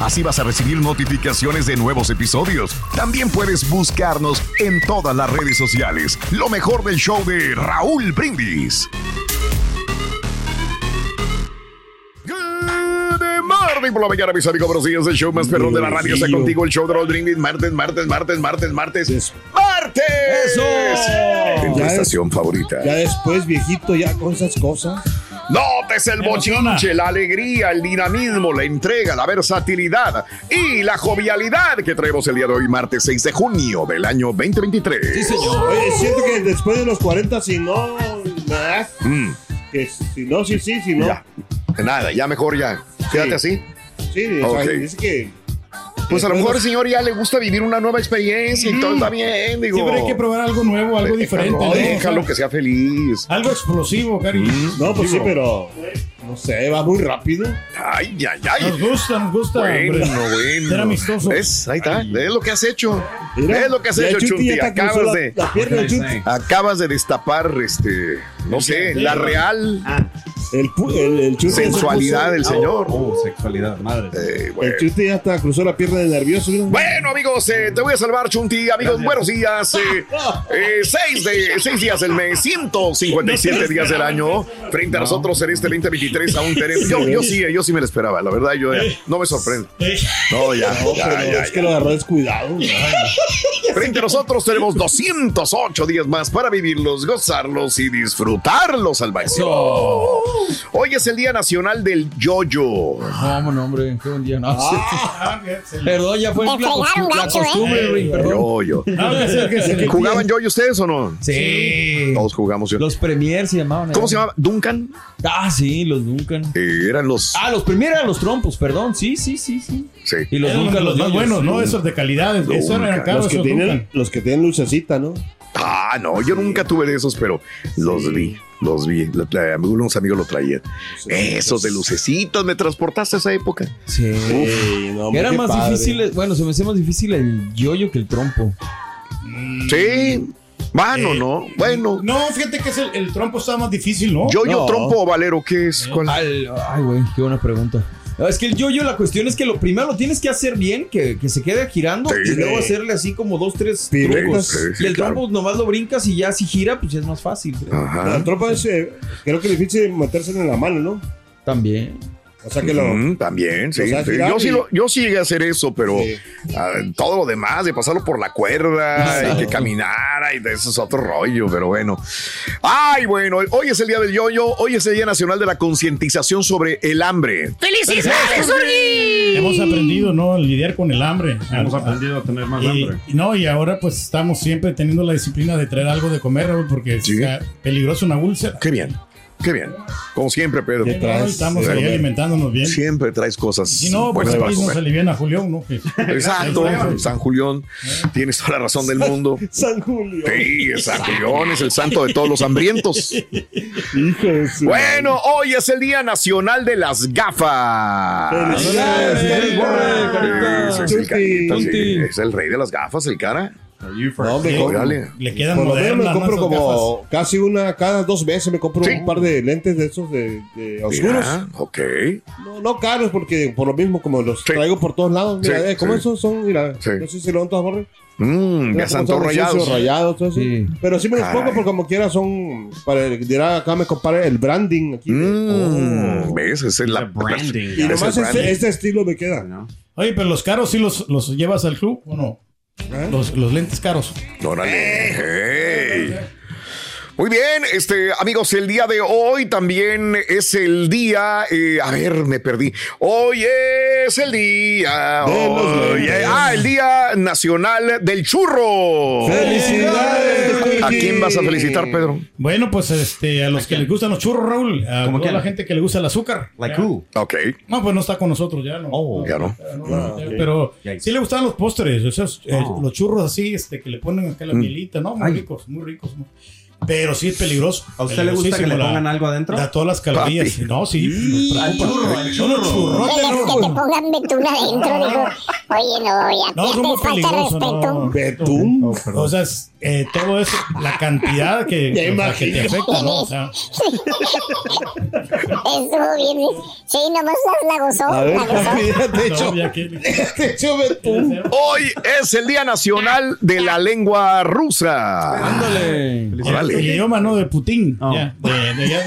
Así vas a recibir notificaciones de nuevos episodios. También puedes buscarnos en todas las redes sociales. Lo mejor del show de Raúl Brindis. Good morning por la mañana, mis amigos. Buenos días. El show más perrón de la radio está contigo. El show de Raúl Brindis. Martes, martes, martes, martes, martes. ¡Martes! En tu estación favorita. Ya después, viejito, ya con esas cosas. Notes el bochinche, la alegría, el dinamismo, la entrega, la versatilidad y la jovialidad que traemos el día de hoy, martes 6 de junio del año 2023. Oye, siento que después de los 40, si no. Nada. Mm, Que si no, sí, sí, si no. ya. Nada, ya mejor ya. Quédate así. Sí, o sea, Ok. dice que. Pues a lo mejor el señor ya le gusta vivir una nueva experiencia y todo está bien, digo. Siempre hay que probar algo nuevo, algo diferente. No, déjalo que sea feliz. Algo explosivo, Cari. No, pues sí, pero. No sé, va muy rápido. Ay, ay, ay. Nos gusta, nos gusta. Bueno, hombre. bueno. Ser amistoso. ¿Ves? Ahí está. Es lo que has hecho. Mira, es lo que has hecho, Chuti Acabas la- de. La pierna de Chuti. Acabas de destapar, este, no sé, la real El, el, el Chuti ya se sensualidad del señor. Oh, sexualidad, madre. Eh, bueno. El Chuti ya hasta cruzó la pierna de nervioso. Bueno, amigos, eh, te voy a salvar, Chunti. Amigos, buenos días. Eh, eh, seis, de, seis días del mes, 157 días del año. Frente a nosotros en este 2023 aún tenemos. Yo, yo sí, yo sí me lo esperaba. La verdad, yo no me sorprende. No, ya, No, ya, pero ya, es ya. que lo agarró descuidado. Frente a nosotros tenemos 208 días más para vivirlos, gozarlos y disfrutarlos al máximo. Hoy es el Día Nacional del Yoyo. ¿Cómo no, hombre? Qué buen día. No, ah, Perdón, ya fue la, costu- la costumbre, güey, perdón. Yoyo. Ah, que- ¿Jugaban yoyo ustedes o no? Sí. Todos jugamos yo. Los Premier se llamaban. ¿Cómo ¿eh? se llamaba? ¿Duncan? Ah, sí, los Duncan. Eh, eran los. Ah, los Premier eran los trompos, perdón. Sí, sí, sí, sí. Sí. Y los eran Duncan, los más buenos, ¿no? Esos de calidad. Esos eran caros, Los que, tienen, los que tienen lucecita, ¿no? Ah, no, yo nunca tuve de esos, pero los vi. Los vi. Lo- la- Unos amigos lo traían. Esos de lucecitos, me transportaste a esa época. Sí. No, Era más padre. difícil, bueno, se me hacía más difícil el yoyo que el trompo. Sí. Mano, Eh, ¿no? Bueno. No, fíjate que es el, el trompo estaba más difícil, ¿no? Yoyo, No. trompo o valero, ¿qué es? ¿Cuál? Al- ay, güey, qué buena pregunta. No, Es que el yoyo, la cuestión es que lo primero lo tienes que hacer bien, que, que se quede girando Sí. y luego hacerle así como dos, tres trucos. Sí, sí, y el claro. trompo nomás lo brincas y ya si gira, pues ya es más fácil. Ajá. La tropa es, eh, creo que es difícil metérselo en la mano, ¿no? También. O sea que lo. Mm, también, sí. Yo, sí lo- yo sí llegué a hacer eso, pero Sí. ah, todo lo demás, de pasarlo por la cuerda y que caminara y de eso es otro rollo, pero bueno. Ay, bueno, hoy es el día del yoyo, hoy es el Día Nacional de la Concientización sobre el Hambre. ¡Felicidades, Hemos aprendido, ¿no? A lidiar con el hambre. Hemos aprendido a tener más y, y no, y ahora pues estamos siempre teniendo la disciplina de traer algo de comer, porque Sí. es peligroso una úlcera. Qué bien, qué bien. Como siempre, Pedro. ¿Qué traes? Estamos ahí alimentándonos bien. Siempre traes cosas Si no, pues aquí nos comer. aliviana Julián, ¿no? Exacto, San Julián. Tienes toda la razón del mundo. San Julio. Sí, San Julián es el santo de todos los hambrientos. Bueno, hoy es el Día Nacional de las Gafas. Felicidades, es el rey de las gafas, el cara. No, me compro. Le quedan por lo menos me ¿no? compro como casi una, cada dos meses me compro Sí. un par de lentes de esos de, de oscuros. Mira, ok. No, no caros, porque por lo mismo, como los Sí. traigo por todos lados. Mira, Sí, eh, ¿cómo sí. esos son? Mira, Sí. no sé si lo van todas borres. Mmm, ya están todos rayados. rayados, todo eso. Sí. Pero sí me los pongo porque como quiera son, para dirá acá me compare el branding aquí. Mmm, ¿Ves? Esa es la y ese nomás branding. este, este estilo me queda. Oye, pero los caros sí los, los llevas al club o no? Los, los lentes caros. Órale. Muy bien, este, amigos, el día de hoy también es el día, eh, a ver, me perdí. Hoy es el día, hoy ah, el día nacional del churro. ¡Felicidades! ¿A quién vas a felicitar, Pedro? Bueno, pues este, a los que les gustan los churros, Raúl. A ¿Cómo toda quién? la gente que le gusta el azúcar. Like who? Ok, No, pues no está con nosotros ya, ¿no? Oh. ya no. No, no, Pero sí le gustaban los postres, esos, eh, Oh. los churros así, este, que le ponen acá la Mm. mielita, ¿no? Muy Ay. ricos, muy ricos. ¿no? Pero sí es peligroso. ¿A usted le gusta que le pongan la- algo adentro? Da todas las calorías. Papi. No, sí. al churro, al los churro. churrotes, Que, le- que te ¿no? pongan betún adentro, digo. Oye, no, ya No, falta peligrosos. respeto. No. ¿Betún? O sea, es, eh, todo eso, la cantidad que, o sea, que te afecta, ¿no? O sea, Estuvo bien. Sí, nomás la, gozó. A ver, la gozó. te no, echo, ya que- te echo betún. Hoy es el día nacional de la lengua rusa. Ándale. El, Órale. el idioma, ¿no? De Putin. Oh. Ya, de, de de-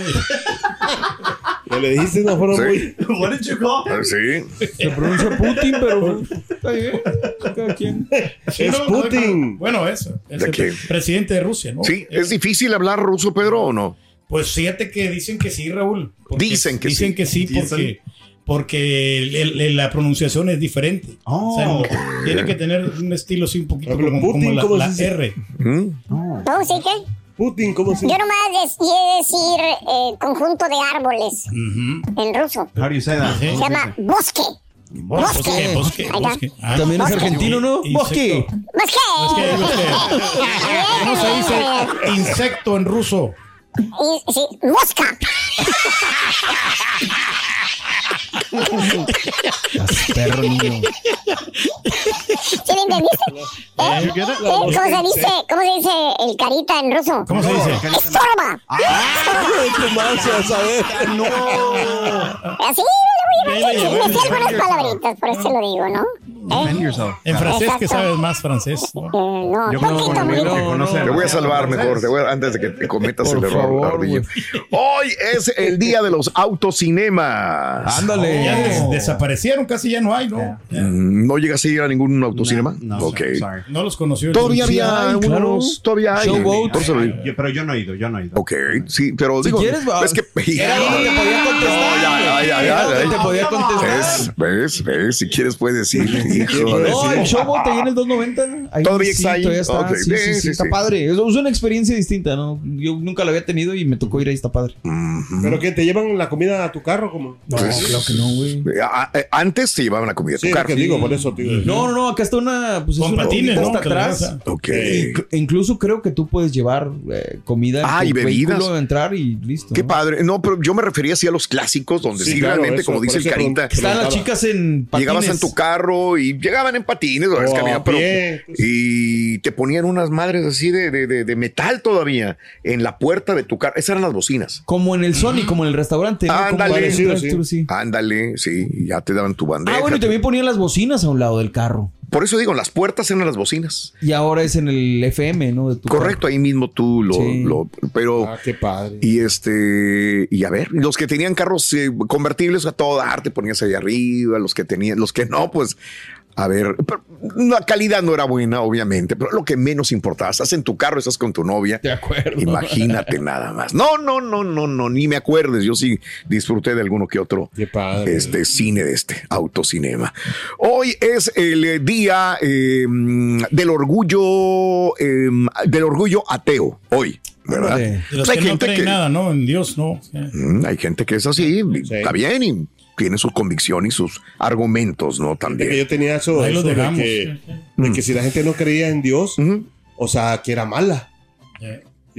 Que le dijiste una forma Sí. muy. What did you call? Ah, Sí. Se pronuncia Putin, pero está bien. Cada quien. Sí, Es no, Putin. Bueno, eso. Es ¿De el presidente de Rusia, ¿no? Sí, ¿es difícil hablar ruso, Pedro, o no? Pues fíjate que dicen que sí, Raúl. Dicen que dicen sí. que sí porque, porque el- el- la pronunciación es diferente. Oh. O sea, tiene que tener un estilo así un poquito Pero como, como Putin, la, ¿cómo la se dice? R. ¿Mm? ¿Tú sí qué? Putin, ¿cómo se Yo nomás a decir eh, conjunto de árboles en ruso. How do you say that? Se llama bosque. Bosque, Bosque. bosque, Ahí está. bosque. Ah, También es argentino, ¿no? Insecto. Bosque. Bosque. Bosque, bosque. ¿Cómo se dice insecto en ruso? Y- sí, mosca. Perro niño. ¿Sí le entendiste? ¿Eh? ¿Eh? ¿Cómo se dice? ¿Cómo se dice el carita en ruso? ¿Cómo se dice? Estorba. ¿Qué más se va a saber? Así, me sé algunas palabritas, por eso lo digo, ¿no? ¿Eh? En francés, que sabes más francés. ¿no? Eh, no, Yo poquito, conoce Te voy a salvar mejor, te voy a- antes de que te cometas el error, favor. Hoy es el día de los autocinemas. Ándale. Ya des- desaparecieron, casi ya no hay, ¿no? Ya Mm, ¿No llegas a ir a ningún autocinema? No, ok. sir, sorry. No los conoció. Todavía Sí había hay, claro. todavía hay. Yo- pero yo no he ido, yo no he ido. Ok, sí, pero Si digo, quieres, es que Era que te podía contestar. No, ya, ya, ya, Era algo ya, que ya. te podía contestar. ¿Ves? ¿Ves? ¿Ves? Si quieres puedes ir, hijo de- No, el showboat ahí en el 290. Ahí Todavía sí, está ahí. Todavía está. Sí, sí, sí, sí, sí, está sí. padre. Es una experiencia distinta, ¿no? Yo nunca la había tenido y me tocó ir ahí, está padre. ¿Pero que te llevan la comida a tu carro? como No, claro que no, güey. Antes te llevaban la comida a tu Sí, carro. digo, por eso. No, no, no, acá está una. Pues es Con una patines, ¿no? hasta atrás. Ok. Inclu- Incluso creo que tú puedes llevar eh, comida en Ah, tu y bebidas. vehículo, entrar y listo. Qué ¿no? padre. No, pero yo me refería así a los clásicos, donde sí, Sí, claro, realmente, eso, como dice el Carita, Están las chicas en patines. llegabas en tu carro y llegaban en patines, o O es a caminando, pero- pues. y te ponían unas madres así de, de- de- de metal todavía en la puerta de tu carro. Esas eran las bocinas. Como en el Sony, como en el restaurante. Ándale. sí. sí. Ándale, sí, ya te daban tu bandeja. Ah, bueno, y también ponían las bocinas a un lado del carro. Por eso digo, las puertas eran las bocinas. Y ahora es en el FM, ¿no? De tu Correcto, ahí mismo tú lo, Sí. lo- pero Ah, qué padre. y este y a ver, los que tenían carros eh, convertibles a todo dar, te ponías ahí arriba, los que tenían, los que no, pues a ver, la calidad no era buena, obviamente, pero lo que menos importaba, estás en tu carro, estás con tu novia. De acuerdo. Imagínate nada más. No, no, no, no, no, ni me acuerdes. Yo sí disfruté de alguno que otro padre. este cine de este autocinema. Hoy es el día eh, del orgullo eh, del orgullo ateo. Hoy, ¿verdad? De los Pues hay que no creen que nada, ¿no? En Dios, no. Sí. Hay gente que es así, Sí. está bien y tiene su convicción y sus argumentos, ¿no? También. yo tenía eso, eso de, que, de que si la gente no creía en Dios, o sea, que era mala.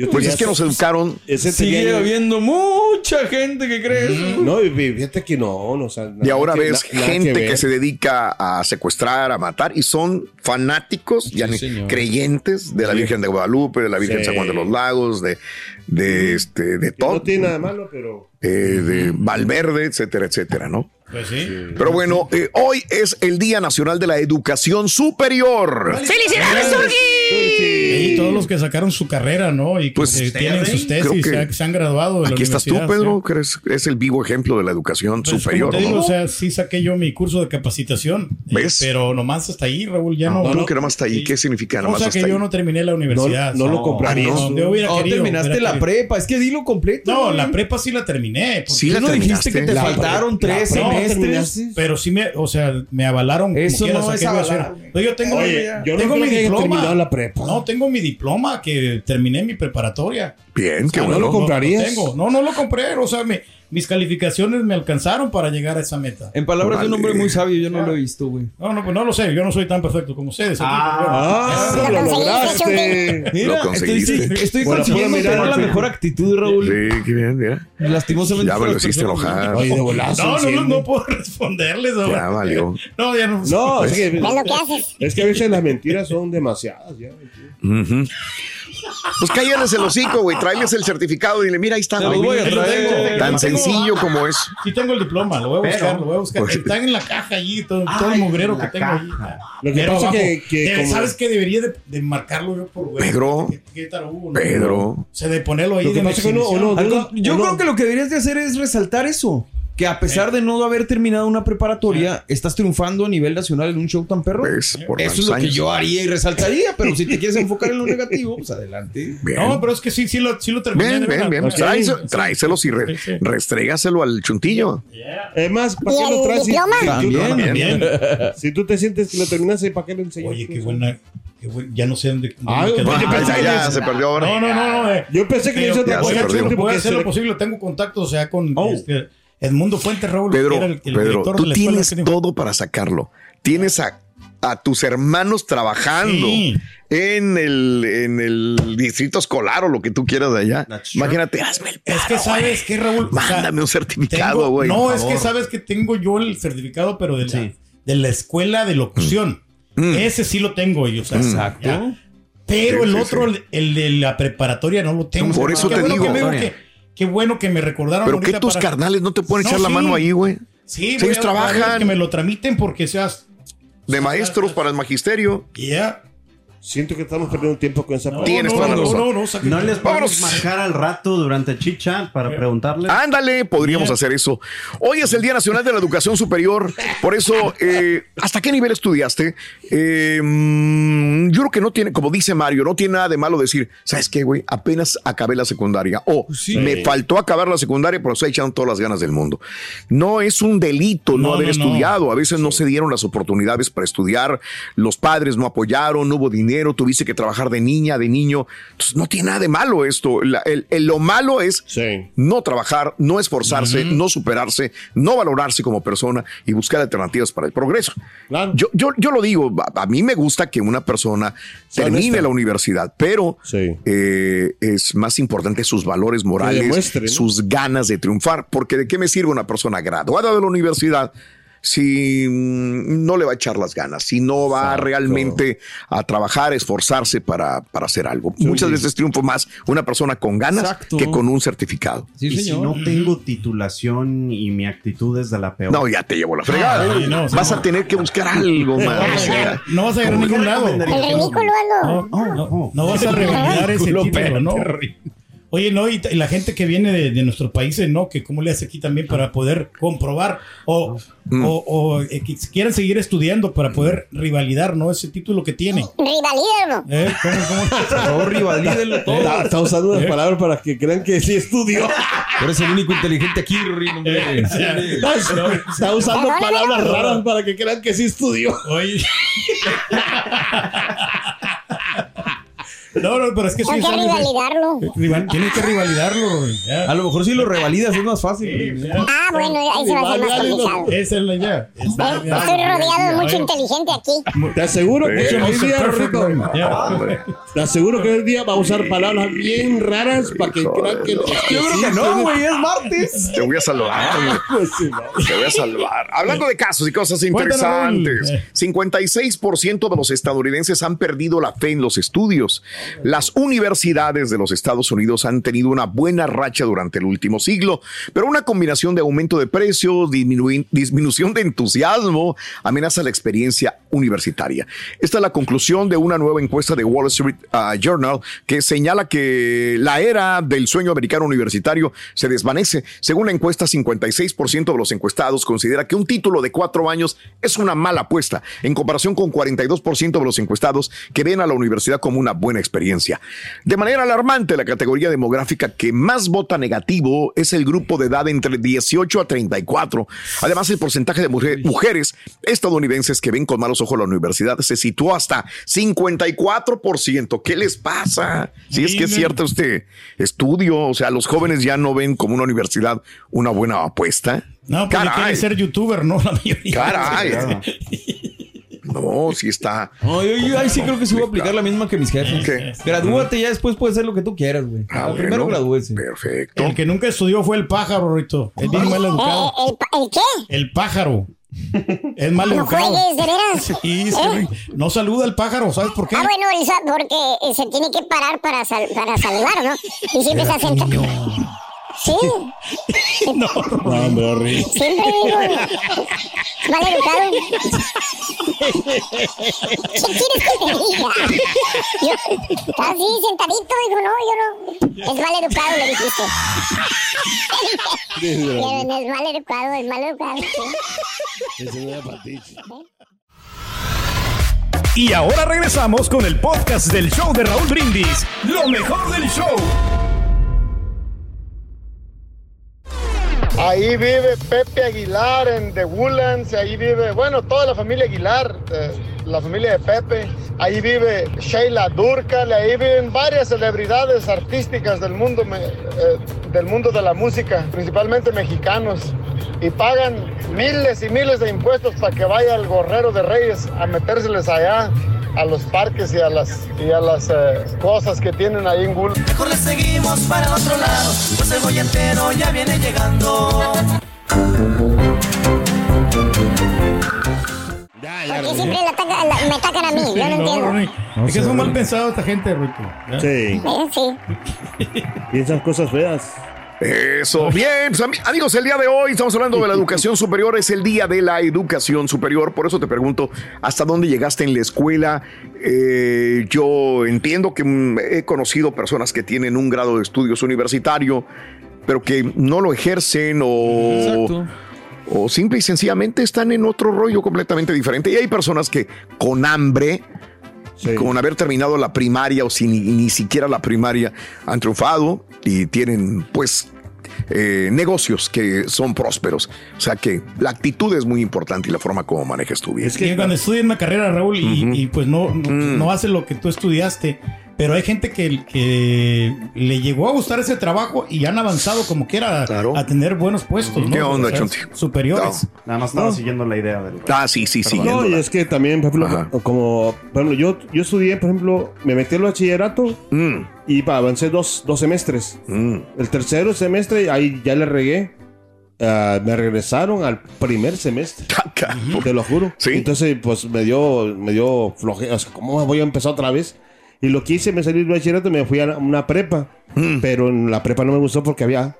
Sí. Yo Pues es que nos educaron. ese Sigue tenía- habiendo mucha gente que cree eso. No, y fíjate que no, no o sea, Y ahora que- ves na- gente que, se dedica a secuestrar, a matar, y son fanáticos, ya ni señor. creyentes de la Virgen de Guadalupe, de la Virgen de San Juan de los Lagos, de, de este, de todo, No tiene nada de malo, pero. eh, de Valverde, etcétera, etcétera, ¿no? Pues sí. Pero bueno, eh, hoy es el Día Nacional de la Educación Superior. Y todos los que sacaron su carrera, ¿no? Y que Pues, se tienen sus creo tesis, que se, se han graduado de la Aquí estás tú, Pedro, sí. que eres, es el vivo ejemplo de la educación Pues, superior. como te digo, ¿no? o sea, sí saqué yo mi curso de capacitación. eh, ¿Ves? pero nomás hasta ahí, Raúl, ya no. ¿Cómo que nomás está ahí? ¿Qué significa O nomás sea hasta que ahí? yo no terminé la universidad. No- no lo comprarías. No, No, terminaste la prepa. Es que dilo completo. No, la prepa sí la terminé. Sí la ¿Tú no dijiste que te faltaron tres No, semestres? Pero sí me, o sea, me avalaron. como Eso no es mi avalar, yo tengo, no mi diploma. terminado la prepa. No, tengo mi diploma que terminé mi preparatoria. Bien, qué Ah, ¿no bueno. lo comprarías? tengo. No, no lo compré. O sea, me- mis calificaciones me alcanzaron para llegar a esa meta. En palabras de un hombre muy sabio, yo no lo he visto, güey. No, no, pues no lo sé. Yo no soy tan perfecto como ustedes. aquí, Ah, Lo lo lograste. Mira, estoy, conseguiste. estoy Por la consiguiendo tener la mejor actitud, Raúl. Sí, qué bien, mira. Lastimosamente. Ya me lo hiciste enojar. Oye, de volazo. No, no, no, no puedo responderles. ahora. Ya valió. No, ya no. No, es que, ¿Ves lo que haces? es que a veces las mentiras son demasiadas. Ya. Ujú. Pues cállales el hocico, güey. Tráeles el certificado y dile, mira, ahí está. Güey. voy a Ahí lo traer. tengo. Tan tengo. sencillo como es. Sí tengo el diploma, lo voy a buscar, lo voy a buscar. Pues- Está en la caja allí, todo, todo el mugrero que tengo allí. Lo que Pero pasa abajo, que- que debe- como- ¿Sabes qué? Debería de, de marcarlo yo por güey. Pedro. ¿Qué, qué tarugo, no? Pedro. O sea, de ponerlo ahí Lo que de pasa es que uno- exhibición. uno- Algo- yo uno- creo que lo que deberías de hacer es resaltar eso. Que a pesar de no haber terminado una preparatoria, estás triunfando a nivel nacional en un show tan perro. ¿Ves? Por Eso es lo que años. yo haría y resaltaría, pero si te quieres enfocar en lo negativo, pues adelante. Bien. No, pero es que sí, sí lo, sí lo terminé. Bien, de bien, bien. Ok. Tráese- Sí. Tráeselos y re- Sí, sí. restrégaselo al chuntillo. Es más, ¿para ¿Y qué lo traes? si- si tú- También. También. Si tú te sientes que lo terminaste, ¿para qué lo enseñas? Oye, qué buena. qué buen- ya no sé dónde. dónde quedó. Ah, pensé ya, que ya, se perdió ahora. No, no, no, no. eh. Yo pensé que le Pero hizo otra cosa. voy a hacer lo posible. Tengo contactos, o sea, con Oh. este, Edmundo Fuente Raúl. que Pedro, era el- el Pedro, director de tú tienes todo para sacarlo. Tienes a, a tus hermanos trabajando Sí. en, el, en el distrito escolar o lo que tú quieras de allá. That's true. Imagínate, hazme el Es que paro, sabes que Raúl. O sea, Mándame un certificado, güey. No, es que sabes que tengo yo el certificado, pero de la, Sí. de la escuela de locución. Mm. Ese sí lo tengo yo. o sea, Exacto. ya. Pero Sí, el sí, otro, sí. el, de la preparatoria, no lo tengo. Por eso te bueno digo. que me- que- Qué bueno que me recordaron. Pero que tus para- carnales no te pueden No, echar la mano ahí, güey. Sí, ellos trabajan. Que me lo tramiten porque seas. De maestros para el magisterio. Ya. Siento que estamos perdiendo tiempo con esa No, Tienes no, toda la no, razón. no, no, No les podemos marcar al rato durante chicha para preguntarles. Ándale, podríamos Bien. hacer eso. Hoy es el Día Nacional de la Educación Superior, por eso, eh, ¿hasta qué nivel estudiaste? Eh, mm, yo creo que no tiene, como dice Mario, no tiene nada de malo decir, ¿sabes qué, güey? Apenas acabé la secundaria. O Sí. me faltó acabar la secundaria, pero estoy echando todas las ganas del mundo. No es un delito no, No, haber no, no. estudiado. A veces no se dieron las oportunidades para estudiar, los padres no apoyaron, no hubo dinero, tuviste que trabajar de niña, de niño. Entonces, no tiene nada de malo esto. La- el- el- lo malo es Sí. no trabajar, no esforzarse, no superarse, no valorarse como persona y buscar alternativas para el progreso. Claro. Yo, yo, yo lo digo, a, a mí me gusta que una persona termine honesta. la universidad, pero Sí. eh, es más importante sus valores morales, sus ganas de triunfar, porque de qué me sirve una persona graduada de la universidad si mm, no le va a echar las ganas, si no va Exacto. realmente a trabajar, esforzarse para, para hacer algo. Muchas veces triunfa más una persona con ganas Exacto. que con un certificado. Sí, y si no tengo titulación y mi actitud es de la peor. No, ya te llevo la fregada. no, sí, Vas a tener que buscar algo más. o sea, No vas a llegar a ningún lado. El ridículo. No, no, no vas a revalidar ese título, ¿no? Oye, no, y, la gente que viene de, de nuestros países, ¿no? Que cómo le hace aquí también para poder comprobar o, o, o, eh, que quieran seguir estudiando para poder rivalidar, ¿no? Ese título que tienen. Rivalídalo. ¿Eh? ¿Cómo, cómo? Por favor, rivalídenlo todo. Está, está usando unas palabras para que crean que sí estudió. Tú eres el único inteligente aquí, Rin, hombre. Sí, hombre. Está, está usando palabras raras para que crean que sí estudió. Oye. No, no, pero es que sí. Tengo que ¿sabes? rivalidarlo. Rival- Tienes que rivalidarlo. ya. A lo mejor si lo revalidas es más fácil. Ah, bueno, ahí se va a hacer más complicado. Esa es la idea. Esa es la idea. Estoy rodeado de mucho inteligente aquí. Te aseguro que mucho hoy día, ¿no? Ya. te aseguro que hoy día va a usar palabras bien raras para que crean que... Yo creo que no, güey, es martes. Te voy a salvar. güey. Pues sí. Te voy a salvar. Hablando de casos y cosas interesantes, Raúl. 56% de los estadounidenses han perdido la fe en los estudios. Las universidades de los Estados Unidos han tenido una buena racha durante el último siglo, pero una combinación de aumento de precios, disminu- disminución de entusiasmo, amenaza la experiencia universitaria. Esta es la conclusión de una nueva encuesta de Wall Street ah, Journal que señala que la era del sueño americano universitario se desvanece. Según la encuesta, 56% de los encuestados considera que un título de cuatro años es una mala apuesta, en comparación con 42% de los encuestados que ven a la universidad como una buena experiencia. De manera alarmante, la categoría demográfica que más vota negativo es el grupo de edad entre 18 a 34. Además, el porcentaje de mujer- mujeres estadounidenses que ven con malos ojos la universidad se situó hasta 54%. ¿Qué les pasa? Si es que es cierto este estudio, o sea, los jóvenes ya no ven como una universidad una buena apuesta. No, pues Caray. quiere ser youtuber, ¿no? La mayoría. Caray. No, sí está. Ay, ay, ay, sí creo que sí voy a aplicar la misma que mis jefes. ¿Qué? Gradúate ya después puedes hacer lo que tú quieras, güey. Ah, Primero gradúese. Perfecto. El que nunca estudió fue el pájaro, Rito. Es bien mal Eh, educado. ¿el, pa- ¿El qué? El pájaro. Es mal No educado. juegues, de veras. Sí, que no saluda al pájaro, ¿sabes por qué? Ah, bueno, él sa- porque eh, se tiene que parar para, sal- para saludar, ¿no? Y siempre se senta. Sí. No, hombre, horrible. Siempre digo. Mal educado. ¿Qué quieres que te diga? Yo, está así, sentadito, dijo, no, yo no. Es mal educado, le dijiste. Es mal educado, es mal educado. sí. Y ahora regresamos con el podcast del show de Raúl Brindis. Lo mejor del show. Ahí vive Pepe Aguilar en The Woodlands, ahí vive, bueno, toda la familia Aguilar, eh, la familia de Pepe. Ahí vive Sheila Durcal, ahí viven varias celebridades artísticas del mundo, eh, del mundo de la música, principalmente mexicanos. Y pagan miles y miles de impuestos para que vaya el gorrero de Reyes a metérseles allá a los parques y a las, y a las eh, cosas que tienen ahí en Woodlands. Mejor le seguimos para el otro lado, pues el boyetero ya viene llegando. ¿Por qué siempre la ataca- la- me atacan a mí? Yo no No, entiendo. Es que son mal pensados esta gente, Rito. ¿ya? Sí. Sí. Piensan cosas feas. Eso. Bien, pues, ami- amigos, el día de hoy estamos hablando de la educación superior. Es el día de la educación superior. Por eso te pregunto, ¿hasta dónde llegaste en la escuela? Eh, yo entiendo que mm, he conocido personas que tienen un grado de estudios universitario, pero que no lo ejercen o... Exacto. O simple y sencillamente están en otro rollo completamente diferente. Y hay personas que con hambre, Sí. con haber terminado la primaria o sin ni, ni siquiera la primaria, han triunfado y tienen pues eh, negocios que son prósperos. O sea que la actitud es muy importante y la forma como manejas tu vida. Es que- cuando estudias una carrera, Raúl, y, pues no, no, Mm. no hace lo que tú estudiaste, pero hay gente que, que le llegó a gustar ese trabajo y han avanzado como quiera Claro. a tener buenos puestos, ¿no? ¿Qué onda, O sea, Chonti? Superiores. Nada más estaba No. siguiendo la idea del. Ah, sí, sí, sí. No, y es que también, por Ajá. ejemplo, como, por ejemplo, yo, yo estudié, por ejemplo, me metí al bachillerato Mm, y pa, avancé dos, dos semestres. mm. El tercero semestre, ahí ya le regué. Ah, me regresaron al primer semestre. Te lo juro. Sí. Entonces, pues me dio, me dio flojera. O sea, ¿cómo voy a empezar otra vez? Y lo que hice, me salí del bachillerato y me fui a una prepa. Mm. Pero en la prepa no me gustó porque había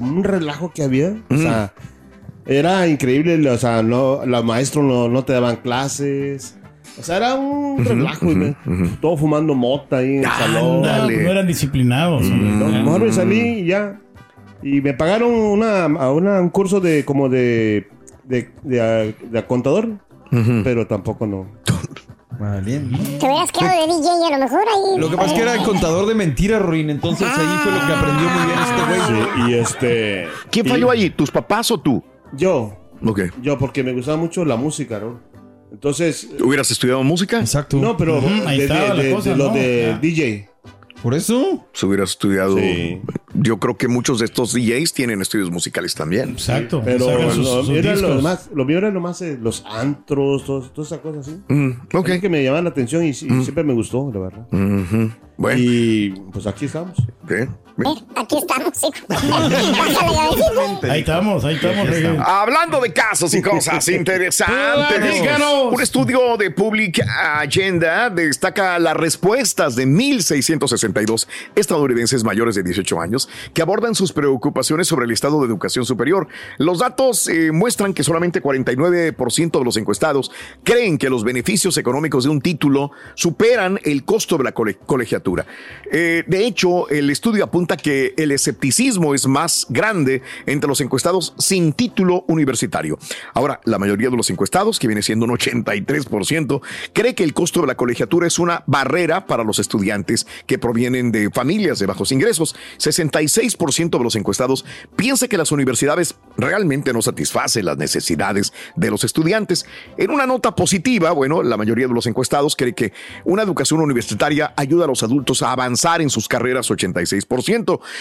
un relajo que había. O sea, era increíble. O sea, no, los maestros no, no te daban clases. O sea, era un relajo. y me- Todo fumando mota ahí en el salón. No, Ándale. no eran disciplinados. hombre. No, mejor me salí y ya. Y me pagaron una, a una- un curso de como de, de, de, de contador. Pero tampoco no. Te hubieras quedado de DJ a lo mejor ahí. Lo que pasa es que era el contador de mentiras, Ruin. Entonces ahí fue lo que aprendió muy bien este güey. Sí, y este. ¿Quién y- falló allí? ¿Tus papás o tú? Yo. Ok. Yo, porque me gustaba mucho la música, ¿no? Entonces. ¿Hubieras estudiado música? Exacto. No, pero de, de- la de- cosa, de lo ¿no? de Ya. DJ. Por eso. Si hubieras estudiado. Sí. Yo creo que muchos de estos DJs tienen estudios musicales también. Exacto. Pero sus- lo, sus era lo, más, lo mío era nomás eh, los antros, todo- todas esas cosas así. Mm, ok. Es que me llamaban la atención y, sí- siempre me gustó, la verdad. Bueno, Y pues aquí estamos. Aquí estamos. Ahí estamos, ahí estamos. Hablando de casos y cosas interesantes, un estudio de Public Agenda destaca las respuestas de 1.662 estadounidenses mayores de 18 años que abordan sus preocupaciones sobre el estado de educación superior. Los datos eh, muestran que solamente 49% de los encuestados creen que los beneficios económicos de un título superan el costo de la cole- colegiatura. Eh, de hecho, el estudio apunta que el escepticismo es más grande entre los encuestados sin título universitario. Ahora, la mayoría de los encuestados, que viene siendo un 83%, cree que el costo de la colegiatura es una barrera para los estudiantes que provienen de familias de bajos ingresos. 66% de los encuestados piensa que las universidades realmente no satisfacen las necesidades de los estudiantes. En una nota positiva, bueno, la mayoría de los encuestados cree que una educación universitaria ayuda a los adultos a avanzar en sus carreras 86%,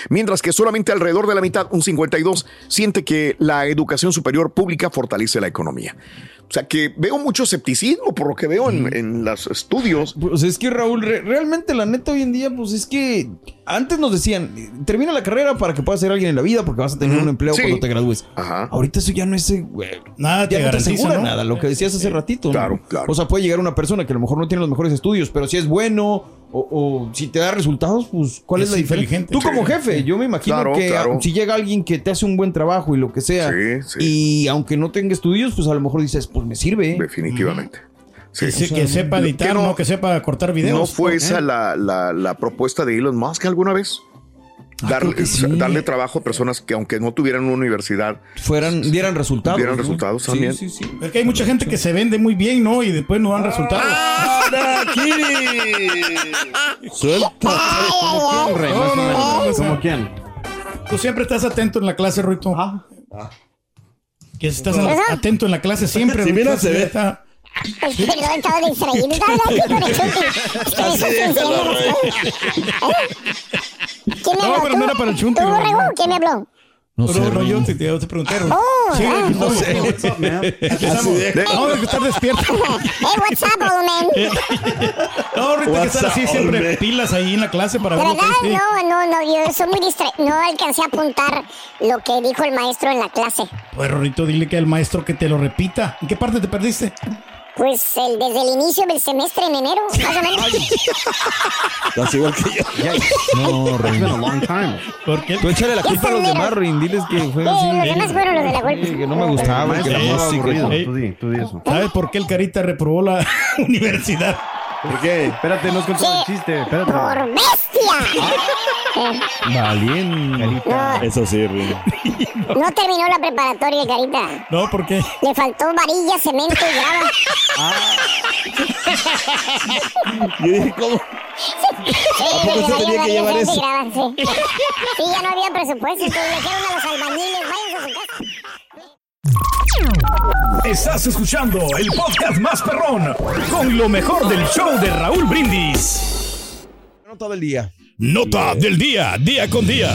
mientras que solamente alrededor de la mitad, un 52, siente que la educación superior pública fortalece la economía. O sea que veo mucho escepticismo por lo que veo en, en los estudios. Pues es que Raúl, re- realmente la neta hoy en día, pues es que antes nos decían, eh, termina la carrera para que puedas ser alguien en la vida porque vas a tener un empleo Sí. cuando te gradúes. Ajá. Ahorita eso ya no es, eh, güey, Nada te ya no te asegura ¿no? nada, lo que decías hace ratito. ¿no? Claro, claro. O sea, puede llegar una persona que a lo mejor no tiene los mejores estudios, pero si es bueno o, o si te da resultados, pues ¿cuál es, Es la diferencia? inteligente. Tú como Sí, jefe, yo me imagino Claro, que claro. si llega alguien que te hace un buen trabajo y lo que sea, Sí, sí. y aunque no tenga estudios, pues a lo mejor dices, pues me sirve. Definitivamente. Sí. Que, se- que sepa editar, Que no- no, que sepa cortar videos. ¿No fue ¿Eh? esa la, la- la propuesta de Elon Musk alguna vez? Darle, que sí. darle trabajo a personas que aunque no tuvieran una universidad, Fueran, dieran resultados. Dieran ¿no? resultados Sí, también. Sí, sí, Es que hay mucha gente que se vende muy bien, ¿no? Y después no dan resultados. Suelta. No, no, no, no, o sea, ¿Cómo quién? Tú siempre estás atento en la clase, Ruito. Que estás en- atento en la clase siempre. Sí, Ruito, mira, se ve. está- Ay, Perdón, estaba distraído. Estaba hablando con el Chucky. Es que me estás diciendo las cosas. ¿Quién me No, habló? pero no era para el Chunti, ¿Tú, no, Borrego? no. ¿Quién me habló? No No, sé, no, yo te, te pregunté. Oh, Sí, ah. aquí estamos. What's up, man? No, que estás despierto. Hey, what's up, old man? No, hay que estar así siempre man? pilas ahí en la clase para ¿De ver verdad? No, no, no, yo soy muy distraído. No alcancé a apuntar lo que dijo el maestro en la clase. Pues, Rorrito, dile que al maestro que te lo repita. ¿En qué parte te perdiste? Pues el, desde el inicio del semestre en enero, más o menos. Estás igual que yo. No, been a long time. ¿Por qué? Tú échale la culpa a los demás. Rin. Diles que fue Sí, así. los demás fueron los de la golpe. Sí, que no me gustaba, que la Sí, aburrido. Ey. Tú di, tú di eso. ¿Sabes por qué el Carita reprobó la universidad? ¿Por qué? Espérate, no has contado el chiste. Espérate. ¡Por bestia! Valiente. No, Eso sí, Rin. no terminó la preparatoria, Carita. No, ¿por qué? Le faltó varilla, cemento y grava. Yo dije, ¿cómo? ¿A poco se tenía que llevar eso? Sí. sí, ya no había presupuesto, entonces le dijeron a los albañiles, váyanse a su casa. Estás escuchando el podcast más perrón con lo mejor del show de Raúl Brindis. Nota del día. Nota del día, día con día.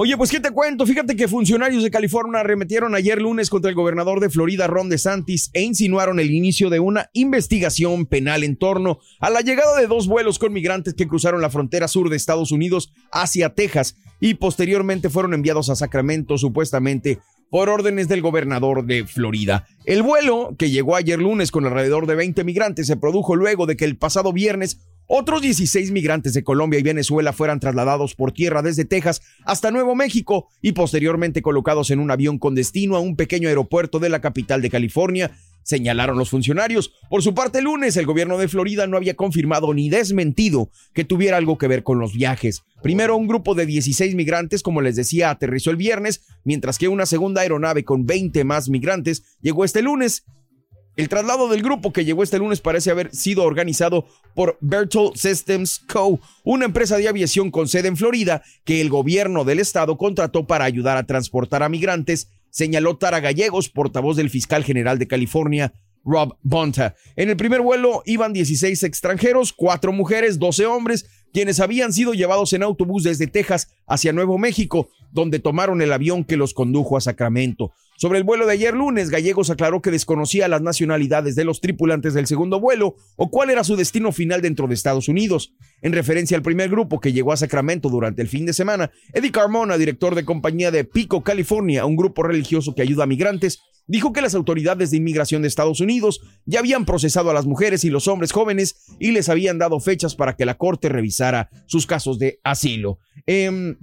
Oye, pues qué te cuento, fíjate que funcionarios de California arremetieron ayer lunes contra el gobernador de Florida, Ron DeSantis, e insinuaron el inicio de una investigación penal en torno a la llegada de dos vuelos con migrantes que cruzaron la frontera sur de Estados Unidos hacia Texas y posteriormente fueron enviados a Sacramento supuestamente por órdenes del gobernador de Florida. El vuelo, que llegó ayer lunes con alrededor de 20 migrantes, se produjo luego de que el pasado viernes otros 16 migrantes de Colombia y Venezuela fueran trasladados por tierra desde Texas hasta Nuevo México y posteriormente colocados en un avión con destino a un pequeño aeropuerto de la capital de California, señalaron los funcionarios. Por su parte, el lunes el gobierno de Florida no había confirmado ni desmentido que tuviera algo que ver con los viajes. Primero, un grupo de 16 migrantes, como les decía, aterrizó el viernes, mientras que una segunda aeronave con 20 más migrantes llegó este lunes. El traslado del grupo que llegó este lunes parece haber sido organizado por Bertol Systems Co., una empresa de aviación con sede en Florida que el gobierno del estado contrató para ayudar a transportar a migrantes, señaló Tara Gallegos, portavoz del fiscal general de California, Rob Bonta. En el primer vuelo iban 16 extranjeros, 4 mujeres, 12 hombres, quienes habían sido llevados en autobús desde Texas hacia Nuevo México. Donde tomaron el avión que los condujo a Sacramento. Sobre el vuelo de ayer lunes, Gallegos aclaró que desconocía las nacionalidades de los tripulantes del segundo vuelo o cuál era su destino final dentro de Estados Unidos. En referencia al primer grupo que llegó a Sacramento durante el fin de semana, Eddie Carmona, director de compañía de Pico, California, un grupo religioso que ayuda a migrantes, dijo que las autoridades de inmigración de Estados Unidos ya habían procesado a las mujeres y los hombres jóvenes y les habían dado fechas para que la corte revisara sus casos de asilo. Em,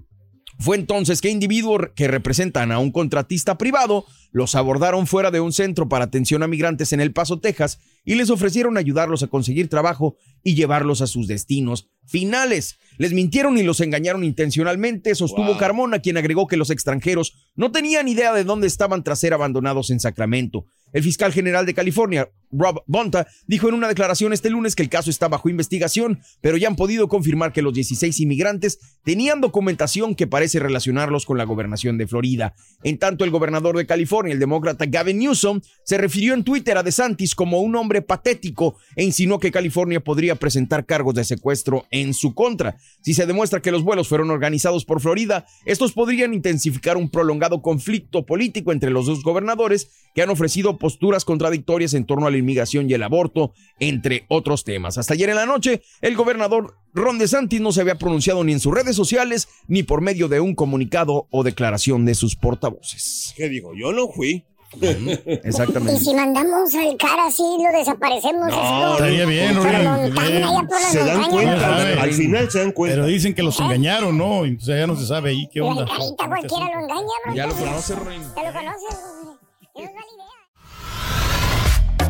fue entonces que individuos que representan a un contratista privado los abordaron fuera de un centro para atención a migrantes en El Paso, Texas, y les ofrecieron ayudarlos a conseguir trabajo y llevarlos a sus destinos finales. Les mintieron y los engañaron intencionalmente, sostuvo Carmona, quien agregó que los extranjeros no tenían idea de dónde estaban tras ser abandonados en Sacramento. El fiscal general de California, Rob Bonta, dijo en una declaración este lunes que el caso está bajo investigación, pero ya han podido confirmar que los 16 inmigrantes tenían documentación que parece relacionarlos con la gobernación de Florida. En tanto, el gobernador de California, el demócrata Gavin Newsom, se refirió en Twitter a DeSantis como un hombre patético e insinuó que California podría presentar cargos de secuestro en su contra. Si se demuestra que los vuelos fueron organizados por Florida, estos podrían intensificar un prolongado conflicto político entre los dos gobernadores que han ofrecido posturas contradictorias en torno a la inmigración y el aborto, entre otros temas. Hasta ayer en la noche, el gobernador Ron DeSantis no se había pronunciado ni en sus redes sociales ni por medio de un comunicado o declaración de sus portavoces. ¿Qué digo? Yo no fui. Exactamente. Y si mandamos al cara así, lo desaparecemos. como- estaría bien, la Se dan cuenta, ¿no? al final se dan cuenta. Pero dicen que los engañaron, ¿no? Sea, ya no se sabe ahí qué onda. La carita cualquiera lo engaña, bro. Ya lo conoce, Ruin. Ya lo conoces,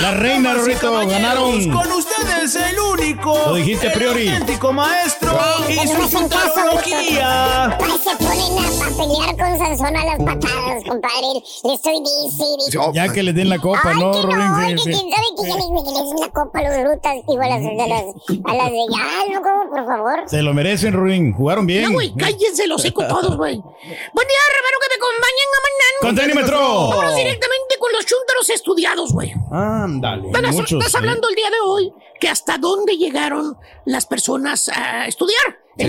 La reina, Rorrito, ganaron. Con ustedes el único. Lo dijiste a priori. el auténtico maestro y su futurología. Ay, se ponen a, a pelear con Sansón a las patadas, compadre. Le estoy diciendo. Ya que les den la copa, Ay, ¿no, que no, Rorín? ay, Sí, que quién sabe que ya les, que les den la copa a los brutas, digo, a las, a las, a las de ya, no, como, por favor. Se lo merecen, Ruin. Jugaron bien. No, güey, cállense los hocico todos, güey. Buen día, hermano, que me acompañen a mañana. ¡Conténímetro! Vámonos directamente con los chúntaros estudiados, güey. Ándale. Estás, sí. hablando el día de hoy que hasta dónde llegaron las personas a estudiar. Sí.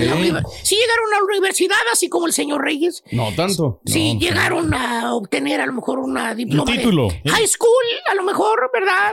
sí llegaron a la universidad, así como el señor Reyes. No tanto. Sí, No, llegaron a obtener a lo mejor una diploma de título, ¿eh? high school, a lo mejor, ¿verdad?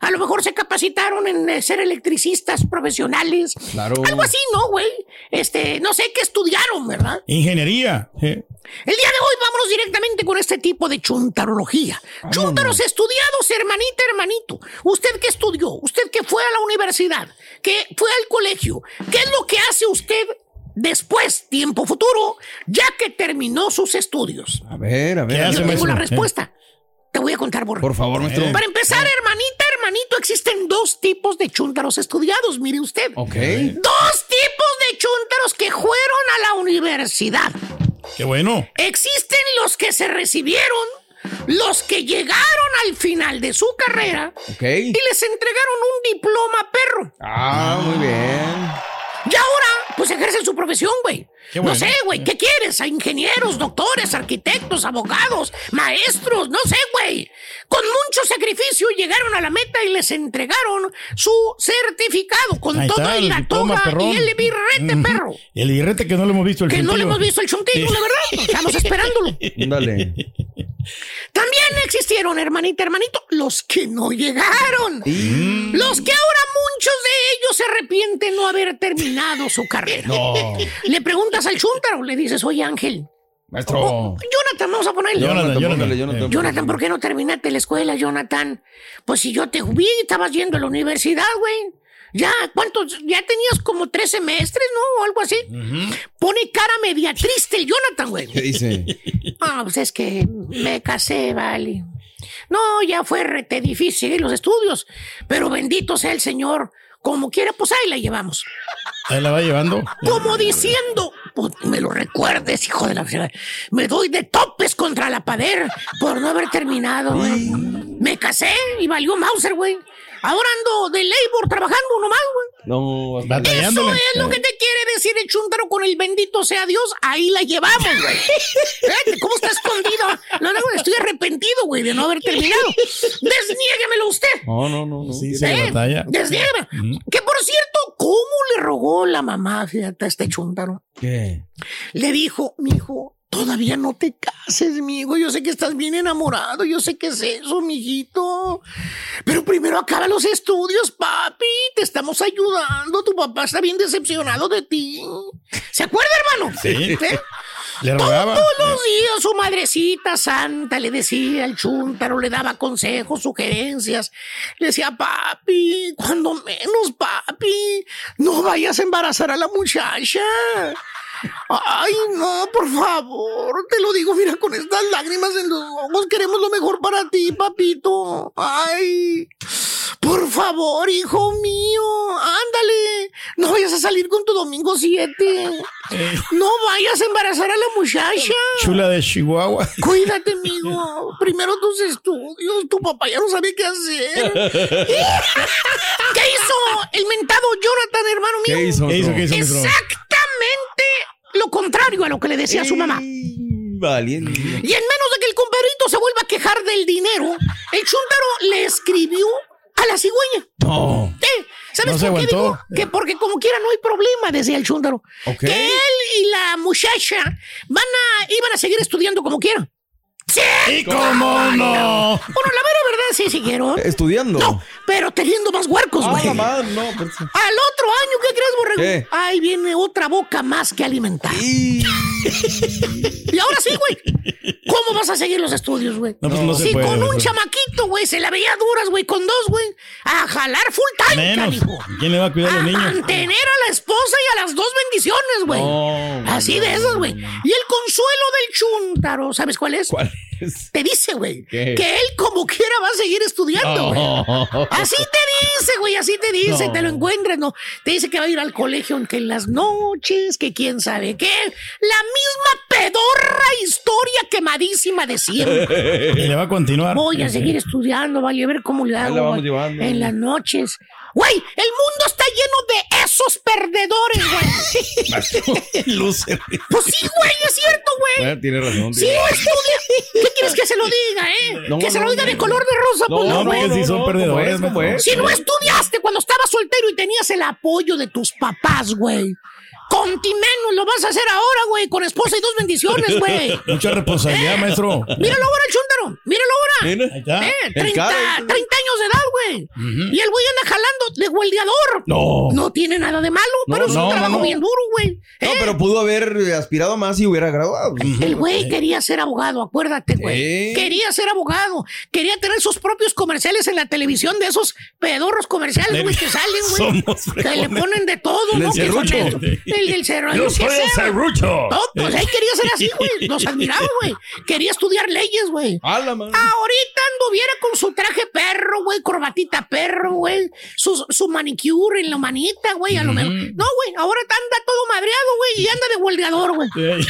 A lo mejor se capacitaron en eh, ser electricistas profesionales. Claro. Algo así, ¿no, güey? Este, no sé qué estudiaron, ¿verdad? Ingeniería. Sí. El día de hoy vámonos directamente con este tipo de chuntarología. Chúntaros estudiados, hermanita, hermanito. ¿Usted qué estudió? ¿Usted que fue a la universidad? ¿Que fue al colegio? ¿Qué es lo que hace usted después, tiempo futuro, ya que terminó sus estudios? A ver, a ver. ¿Qué hace, Yo tengo la respuesta. Te voy a contar. Por favor, maestro. Para empezar, hermanita, hermanito, existen dos tipos de chúntaros estudiados, mire usted. Ok. Dos tipos de chúntaros que fueron a la universidad. Qué bueno. Existen los que se recibieron, los que llegaron al final de su carrera y les entregaron un diploma perro. Ah, muy bien. Y ahora, pues ejercen su profesión, güey. No sé, güey, ¿qué quieres? A ingenieros, doctores, arquitectos, abogados, maestros, no sé, güey. Con mucho sacrificio llegaron a la meta y les entregaron su certificado con Ahí todo está, y la toga perrón. y el birrete perro. El birrete que no le hemos visto el Que no le hemos visto el chuntillo, Sí. la verdad. Estamos esperándolo. Dale. También existieron, hermanita, hermanito, los que no llegaron. Los que ahora muchos de ellos se arrepienten no haber terminado su carrera. No. Le preguntas al chúntaro, le dices, oye Ángel. Maestro. Oh, Jonathan, vamos a ponerle. Jonathan, Jonathan. póngale, Jonathan. Jonathan, ¿por qué no terminaste la escuela, Jonathan? Pues si yo te vi, estabas yendo a la universidad, güey. Ya, ¿cuántos? Ya tenías como tres semestres, ¿no? O algo así. Pone cara media triste el Jonathan, güey. ¿Qué dice? Ah, pues es que me casé, vale. No, ya fue rete difícil los estudios, pero bendito sea el Señor. Como quiera, pues ahí la llevamos. Ahí la va llevando. Como diciendo, me lo recuerdes, hijo de la. Me doy de topes contra la pader por no haber terminado, güey. Me casé y valió Mauser, güey. Ahora ando de labor trabajando nomás, güey. No, Eso es lo que te quiere decir este chuntaro con el bendito sea Dios, ahí la llevamos, güey. Cómo está escondido. No, no, estoy arrepentido, güey, de no haber terminado. Desniéguemelo usted. No, no, no. no. Sí, se ¿Eh? batalla. Desniégueme. Que por cierto, ¿cómo le rogó la mamá, fíjate, a este chuntaro? ¿Qué? Le dijo, mijo, todavía no te cases, mijo. Yo sé que estás bien enamorado. Yo sé que es eso, mijito. Pero primero acaba los estudios, papi. Te estamos ayudando. Tu papá está bien decepcionado de ti. ¿Se acuerda, hermano? Sí. ¿Eh? Le rogaba. Todos los días su madrecita santa le decía al chúntaro, le daba consejos, sugerencias. Le decía, papi, cuando menos, papi, no vayas a embarazar a la muchacha. Ay, no, por favor, te lo digo, mira, con estas lágrimas en los ojos, queremos lo mejor para ti, papito. Ay, por favor, hijo mío, ándale, no vayas a salir con tu domingo 7. No vayas a embarazar a la muchacha. Chula de Chihuahua. Cuídate, amigo. Primero tus estudios. Tu papá ya no sabe qué hacer. ¿Qué hizo el mentado Jonathan, hermano mío? ¿Qué hizo? ¿Qué hizo? ¿Qué hizo, maestro? Lo contrario a lo que le decía su mamá. Valiente. Y en menos de que el compadrito se vuelva a quejar del dinero, el chúntaro le escribió a la cigüeña. No. ¿Eh? ¿Sabes No por qué aguantó. dijo? Que porque como quiera no hay problema, decía el chúntaro. Ok. Que él y la muchacha van a, iban a seguir estudiando como quieran. ¡Sí! ¿Y cómo no? Bueno, la mera verdad sí siguieron. Estudiando. No, pero teniendo más huercos, Ah, güey. madre, no, pero- Al otro año, ¿qué crees, borrego? ¿Qué? Ahí viene otra boca más que alimentar. Y... Y ahora sí, güey. ¿Cómo vas a seguir los estudios, güey? No, pues no se si puede, con un chamaquito, güey, se la veía duras, güey, con dos, güey, a jalar full time, Menos. canijo. ¿Quién le va a cuidar a los niños? mantener a la esposa y a las dos bendiciones, güey. No, Así de esas, güey. Y el consuelo del chúntaro, ¿sabes cuál es? ¿Cuál? Te dice, güey, que él como quiera va a seguir estudiando, güey. No. Así te dice, güey, así te dice, No. te lo encuentras, ¿no? Te dice que va a ir al colegio en que en las noches, que quién sabe qué. La misma pedorra historia quemadísima de siempre. Y le va a continuar. Voy a seguir estudiando, vaya a ver cómo le hago la vamos llevando. en las noches. Güey, el mundo está lleno de esos perdedores, güey. Loser. Pues sí, güey, es cierto, güey. Bueno, tiene razón. No estudia, ¿qué quieres que se lo diga, eh? No, que se lo no, diga no. de color de rosa, No, pues no, No, güey. porque si son no, perdedores. Si no estudiaste cuando estabas soltero y tenías el apoyo de tus papás, güey. Contimenos lo vas a hacer ahora, güey, con esposa y dos bendiciones, güey. Mucha responsabilidad, maestro. Míralo ahora, el chúntaro. Míralo ahora. Mira. Ahí está. Eh, El 30, cara. 30 años de edad, güey. Y el güey anda jalando de hueldeador. No. No tiene nada de malo, pero es no, un trabajo no. bien duro, güey. No, Eh, pero pudo haber aspirado más y hubiera graduado. El güey quería ser abogado, acuérdate, güey. Quería ser abogado. Quería tener sus propios comerciales en la televisión de esos pedorros comerciales, güey, que salen, güey. Que le ponen de todo, El ¿no? El del cerro. Yo soy el serrucho. No, pues él quería ser así, güey. Los admiraba, güey. Quería estudiar leyes, güey. Ahorita anduviera con su traje perro, güey, corbatita perro, güey, su, su manicure en la manita, güey, a lo mejor. No, güey, ahora anda todo madreado, güey, y anda de huelgador, güey, Ey.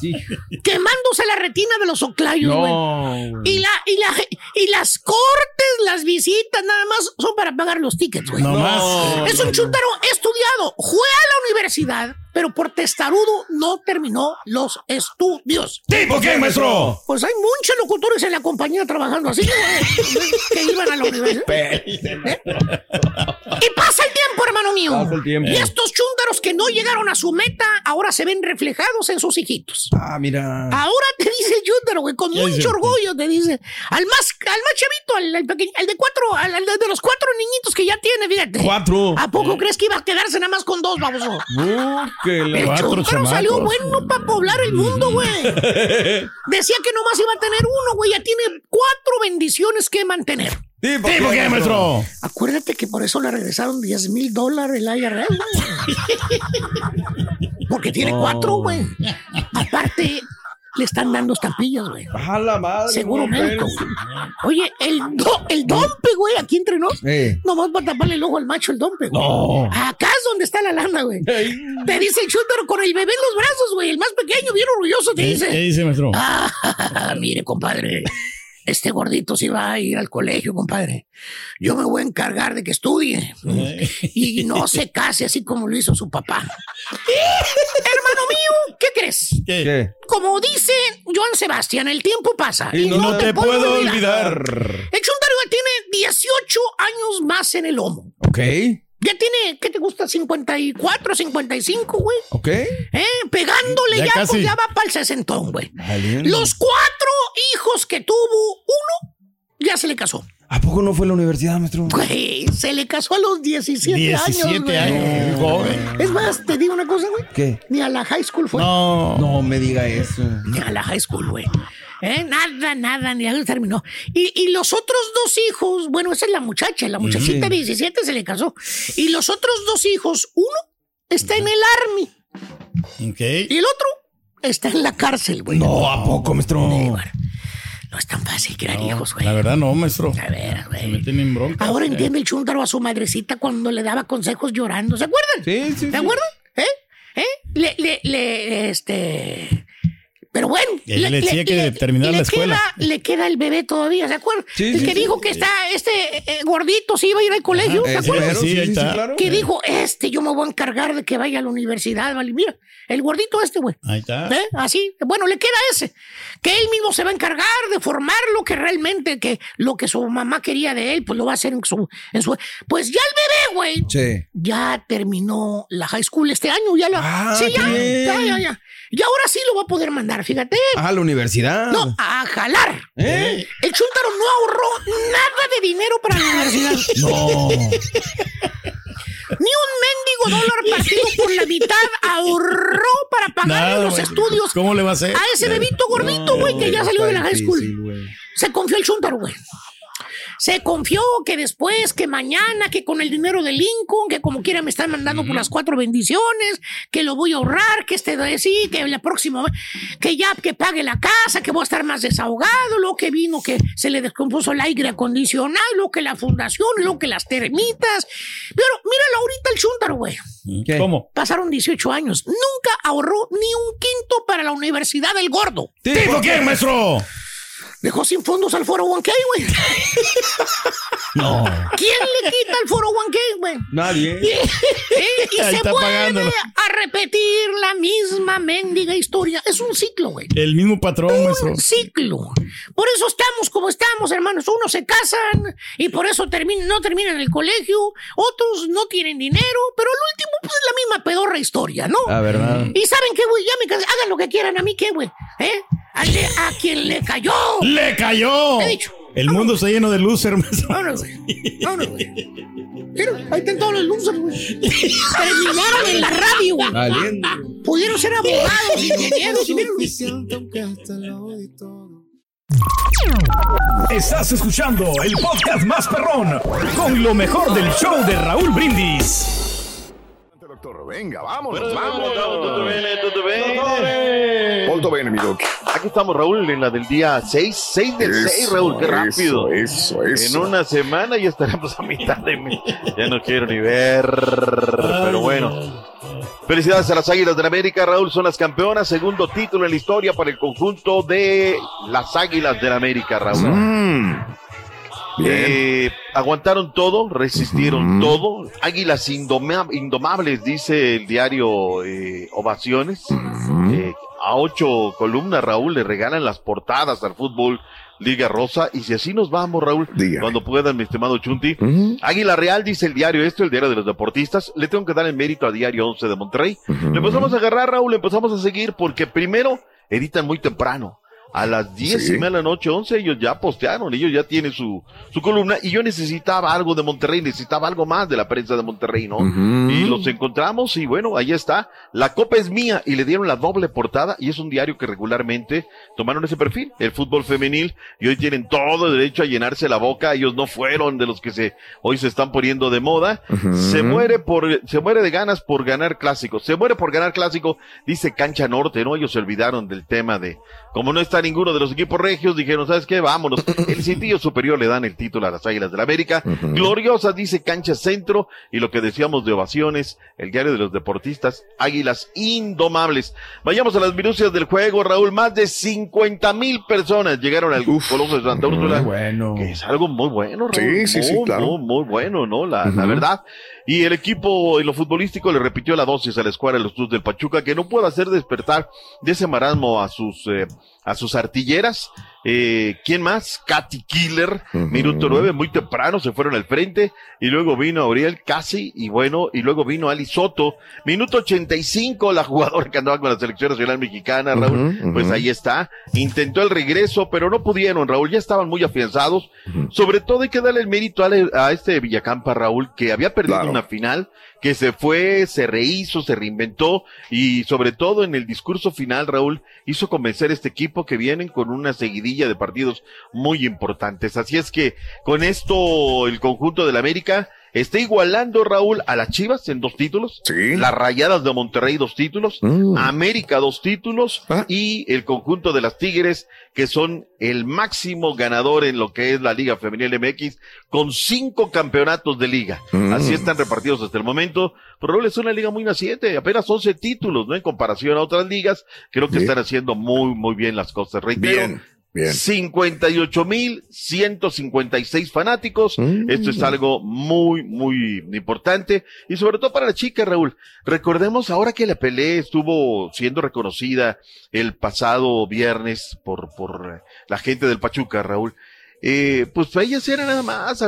Sí. quemándose la retina de los oclayos, güey. No. Y, la, y, la, y las cortes, las visitas, nada más son para pagar los tickets, güey. No más. Es un chúntaro estudiado, fue a la universidad, pero por testarudo no terminó los estudios. ¿Tipo qué, maestro? Pues hay muchos locutores en la compañía trabajando así, que iban a la universidad. ¿Eh? Y pasa el tiempo, hermano mío. Pasa el tiempo. Y estos chúntaros que no llegaron a su meta, ahora se ven reflejados en sus hijitos. Ah, mira. Ahora te dice el chúntaro, güey, con mucho orgullo, te dice. Al más, al más chavito, al, al pequeño, al de cuatro, al, al de, los cuatro niñitos que ya tiene, fíjate. Cuatro. ¿A poco crees que iba a quedarse nada más con dos, baboso? Uh, que la- El Cuatro chúntaro salió bueno para poblar el mundo, güey. Decía que nomás iba a tener uno, güey. Ya tiene cuatro bendiciones que mantener. ¿Tipo ¿Tipo qué, maestro? Acuérdate que por eso le regresaron 10 mil dólares el IRS, güey. Porque tiene cuatro, güey. Aparte, le están dando estampillas, güey. A la madre. Seguro médico. Oye, el, do- el dompe, güey, aquí entre nos. Eh. Nomás para taparle el ojo al macho el dompe, güey. No. Acá es donde está la lana, güey. Te dice el chúntaro con el bebé en los brazos, güey. El más pequeño, bien orgulloso, te ¿Qué dice. qué dice, maestro? Ah, mire, compadre. este gordito sí va a ir al colegio, compadre. Yo me voy a encargar de que estudie y no se case así como lo hizo su papá. Hermano mío, ¿qué crees? ¿Qué? Como dice Joan Sebastián, el tiempo pasa Y no te puedo olvidar. El Chuntaro ya tiene 18 años más en el lomo. Ok. Ya tiene, ¿qué te gusta? 54, 55, güey. Ok. ¿Eh? Pegándole Ya ya, casi. pues ya va para el sesentón, güey. Valiendo. Los cuatro hijos que tuvo, uno ya se le casó. ¿A poco no fue a la universidad, maestro? Güey, se le casó a los 17, 17 años. güey. años, joven. Es más, te digo una cosa, güey. ¿Qué? Ni a la high school fue. No. No me diga eso. Ni a la high school, güey. ¿Eh? Nada, nada, ni algo terminó. Y, y los otros dos hijos, bueno, esa es la muchacha, la muchachita de 17 se le casó. Y los otros dos hijos, uno está en el army Ok. y el otro está en la cárcel, güey. No, ¿a poco, maestro? No es tan fácil crear hijos, güey. La verdad no, maestro. A ver, Se güey. meten en bronca. Ahora entiende el chúntaro a su madrecita cuando le daba consejos llorando. ¿Se acuerdan? Sí, sí, ¿Se sí. acuerdan? ¿Eh? ¿Eh? Le, le, le, este. Pero bueno. Él le decía que le la escuela. Queda, le queda el bebé todavía, ¿se acuerdan? Sí, el sí, que sí. dijo que está, este eh, gordito, sí iba a ir al colegio, ¿se Ese acuerdan? Sí, ahí está. claro. Que dijo, este, yo me voy a encargar de que vaya a la universidad, ¿vale? Mira, el gordito este, güey. Ahí está. ¿Eh? Así, bueno, le queda ese. Que él mismo se va a encargar de formarlo, que realmente que lo que su mamá quería de él, pues lo va a hacer en su... En su pues ya el bebé, güey, Sí. ya terminó la high school este año, ya la... Ah, sí, ya, ya, ya, ya. Y ahora sí lo va a poder mandar, fíjate. A la universidad. No, a jalar. ¿Eh? El Chuntaro no ahorró nada de dinero para la universidad. No. Ni un mendigo dólar partido por la mitad ahorró para pagarle Nada, los estudios ¿Cómo le va a hacer? a ese bebito gordito, güey, que ya salió de la high school. Se confió el chúntaro, güey. Se confió que después, que mañana, que con el dinero de Lincoln, que como quiera me están mandando por las cuatro bendiciones, que lo voy a ahorrar, que este de sí, que la próxima vez, que ya que pague la casa, que voy a estar más desahogado, lo que vino, que se le descompuso el aire acondicionado, lo que la fundación, lo que las termitas. Pero míralo ahorita el chúntaro, güey. ¿Qué? ¿Cómo? Pasaron 18 años. Nunca ahorró ni un quinto para la universidad del gordo. ¿Tipo quién, maestro? Dejó sin fondos al foro 1K, güey. No. ¿Quién le quita el foro 1K, güey? Nadie. Y, y se vuelve pagándolo. a repetir la misma mendiga historia. Es un ciclo, güey. El mismo patrón, maestro. Un ciclo. Por eso estamos como estamos, hermanos. Unos se casan y por eso terminan, no terminan el colegio. Otros no tienen dinero. Pero el último, pues es la misma pedorra historia, ¿no? La verdad. Y saben qué, güey, ya me cansé. Hagan lo que quieran. A mí qué, güey. ¿Eh? A, le- a quien le cayó. ¡Le cayó! He dicho. El mundo está lleno de loser, maestro. Vámonos, güey. Vámonos, güey. Mira, ahí están todos los losers, güey. Terminaron en la radio, güey. Valiendo. Pudieron ser abogados, ingenieros, y miren, Estás escuchando el podcast más perrón con lo mejor del show de Raúl Brindis. Doctor, venga, vámonos, Bueno, vámonos. tutto bene, tutto bene. Molto bene, mi doc. Aquí estamos, Raúl, en la del día 6, 6 del Eso, 6, Raúl, qué rápido. Eso, eso, En eso. una semana ya estaremos a mitad de mes. Ya no quiero ni ver, pero bueno. Felicidades a las Águilas del América, Raúl, son las campeonas, segundo título en la historia para el conjunto de las Águilas del América, Raúl. Mm. Eh, aguantaron todo, resistieron todo. Águilas indoma- indomables, dice el diario eh, Ovaciones. Eh, a ocho columnas, Raúl, le regalan las portadas al fútbol Liga Rosa. Y si así nos vamos, Raúl, Dígame. cuando puedan, mi estimado Chunti. Águila Real, dice el diario esto, el diario de los deportistas. Le tengo que dar el mérito a Diario 11 de Monterrey. Le empezamos a agarrar, Raúl, le empezamos a seguir porque primero editan muy temprano. A las 10 Sí. y media de la noche, 11, ellos ya postearon, ellos ya tienen su, su columna y yo necesitaba algo de Monterrey, necesitaba algo más de la prensa de Monterrey, ¿no? Y los encontramos y bueno, ahí está. La copa es mía y le dieron la doble portada y es un diario que regularmente tomaron ese perfil, el fútbol femenil, y hoy tienen todo el derecho a llenarse la boca. Ellos no fueron de los que se, hoy se están poniendo de moda. Se muere por, se muere de ganas por ganar clásico. Se muere por ganar clásico, dice Cancha Norte, ¿no? Ellos se olvidaron del tema de, como no está está ninguno de los equipos regios, dijeron, ¿sabes qué? Vámonos. El sitio superior le dan el título a las Águilas del la América. Gloriosa, dice Cancha Centro, y lo que decíamos de ovaciones, el diario de los deportistas, Águilas Indomables. Vayamos a las minucias del juego, Raúl. Más de 50 mil personas llegaron al Coloso de Santa Úrsula. bueno. Que es algo muy bueno, Sí, Raúl. sí, sí, Muy, claro. Muy, muy bueno, ¿no? La, la verdad. Y el equipo en lo futbolístico le repitió la dosis a la escuadra de los Tuzos del Pachuca, que no puede hacer despertar de ese marasmo a sus, eh, a sus artilleras. Eh, ¿Quién más? Katy Killer, minuto nueve, muy temprano se fueron al frente, y luego vino Auriel Casi, y bueno, y luego vino Ali Soto, minuto 85, la jugadora que andaba con la selección nacional mexicana, Raúl, pues ahí está, intentó el regreso, pero no pudieron, Raúl, ya estaban muy afianzados, sobre todo hay que darle el mérito a, a este Villacampa, Raúl, que había perdido Claro. una final, que se fue, se rehizo, se reinventó, y sobre todo en el discurso final, Raúl, hizo convencer a este equipo que vienen con una seguidilla de partidos muy importantes. Así es que con esto el conjunto del América está igualando Raúl a las Chivas en dos títulos, las Rayadas de Monterrey dos títulos, Mm. América dos títulos Ah. y el conjunto de las Tigres que son el máximo ganador en lo que es la Liga Femenil MX con cinco campeonatos de liga. Mm. Así están repartidos hasta el momento. Pero Raúl es una liga muy naciente, apenas 11 títulos, ¿no? En comparación a otras ligas, creo que Sí. están haciendo muy, muy bien las cosas. Reitero, Bien, bien. 58 mil 156 fanáticos. Mm. Esto es algo muy, muy importante. Y sobre todo para la chica, Raúl. Recordemos ahora que la pelea estuvo siendo reconocida el pasado viernes por, por la gente del Pachuca, Raúl. Eh, pues para ellas eran nada más